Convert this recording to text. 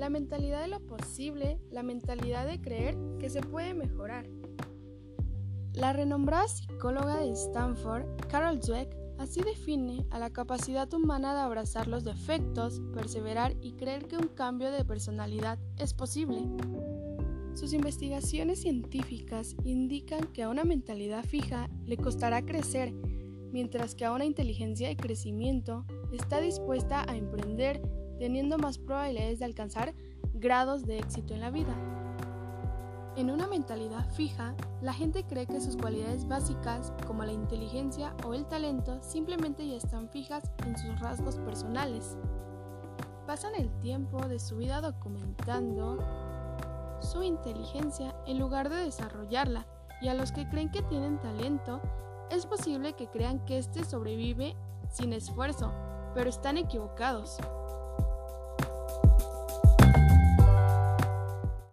la mentalidad de lo posible, la mentalidad de creer que se puede mejorar. La renombrada psicóloga de Stanford, Carol Dweck, así define a la capacidad humana de abrazar los defectos, perseverar y creer que un cambio de personalidad es posible. Sus investigaciones científicas indican que a una mentalidad fija le costará crecer, mientras que a una inteligencia de crecimiento está dispuesta a emprender teniendo más probabilidades de alcanzar grados de éxito en la vida. En una mentalidad fija, la gente cree que sus cualidades básicas, como la inteligencia o el talento, simplemente ya están fijas en sus rasgos personales. Pasan el tiempo de su vida documentando su inteligencia en lugar de desarrollarla, y a los que creen que tienen talento, es posible que crean que éste sobrevive sin esfuerzo, pero están equivocados.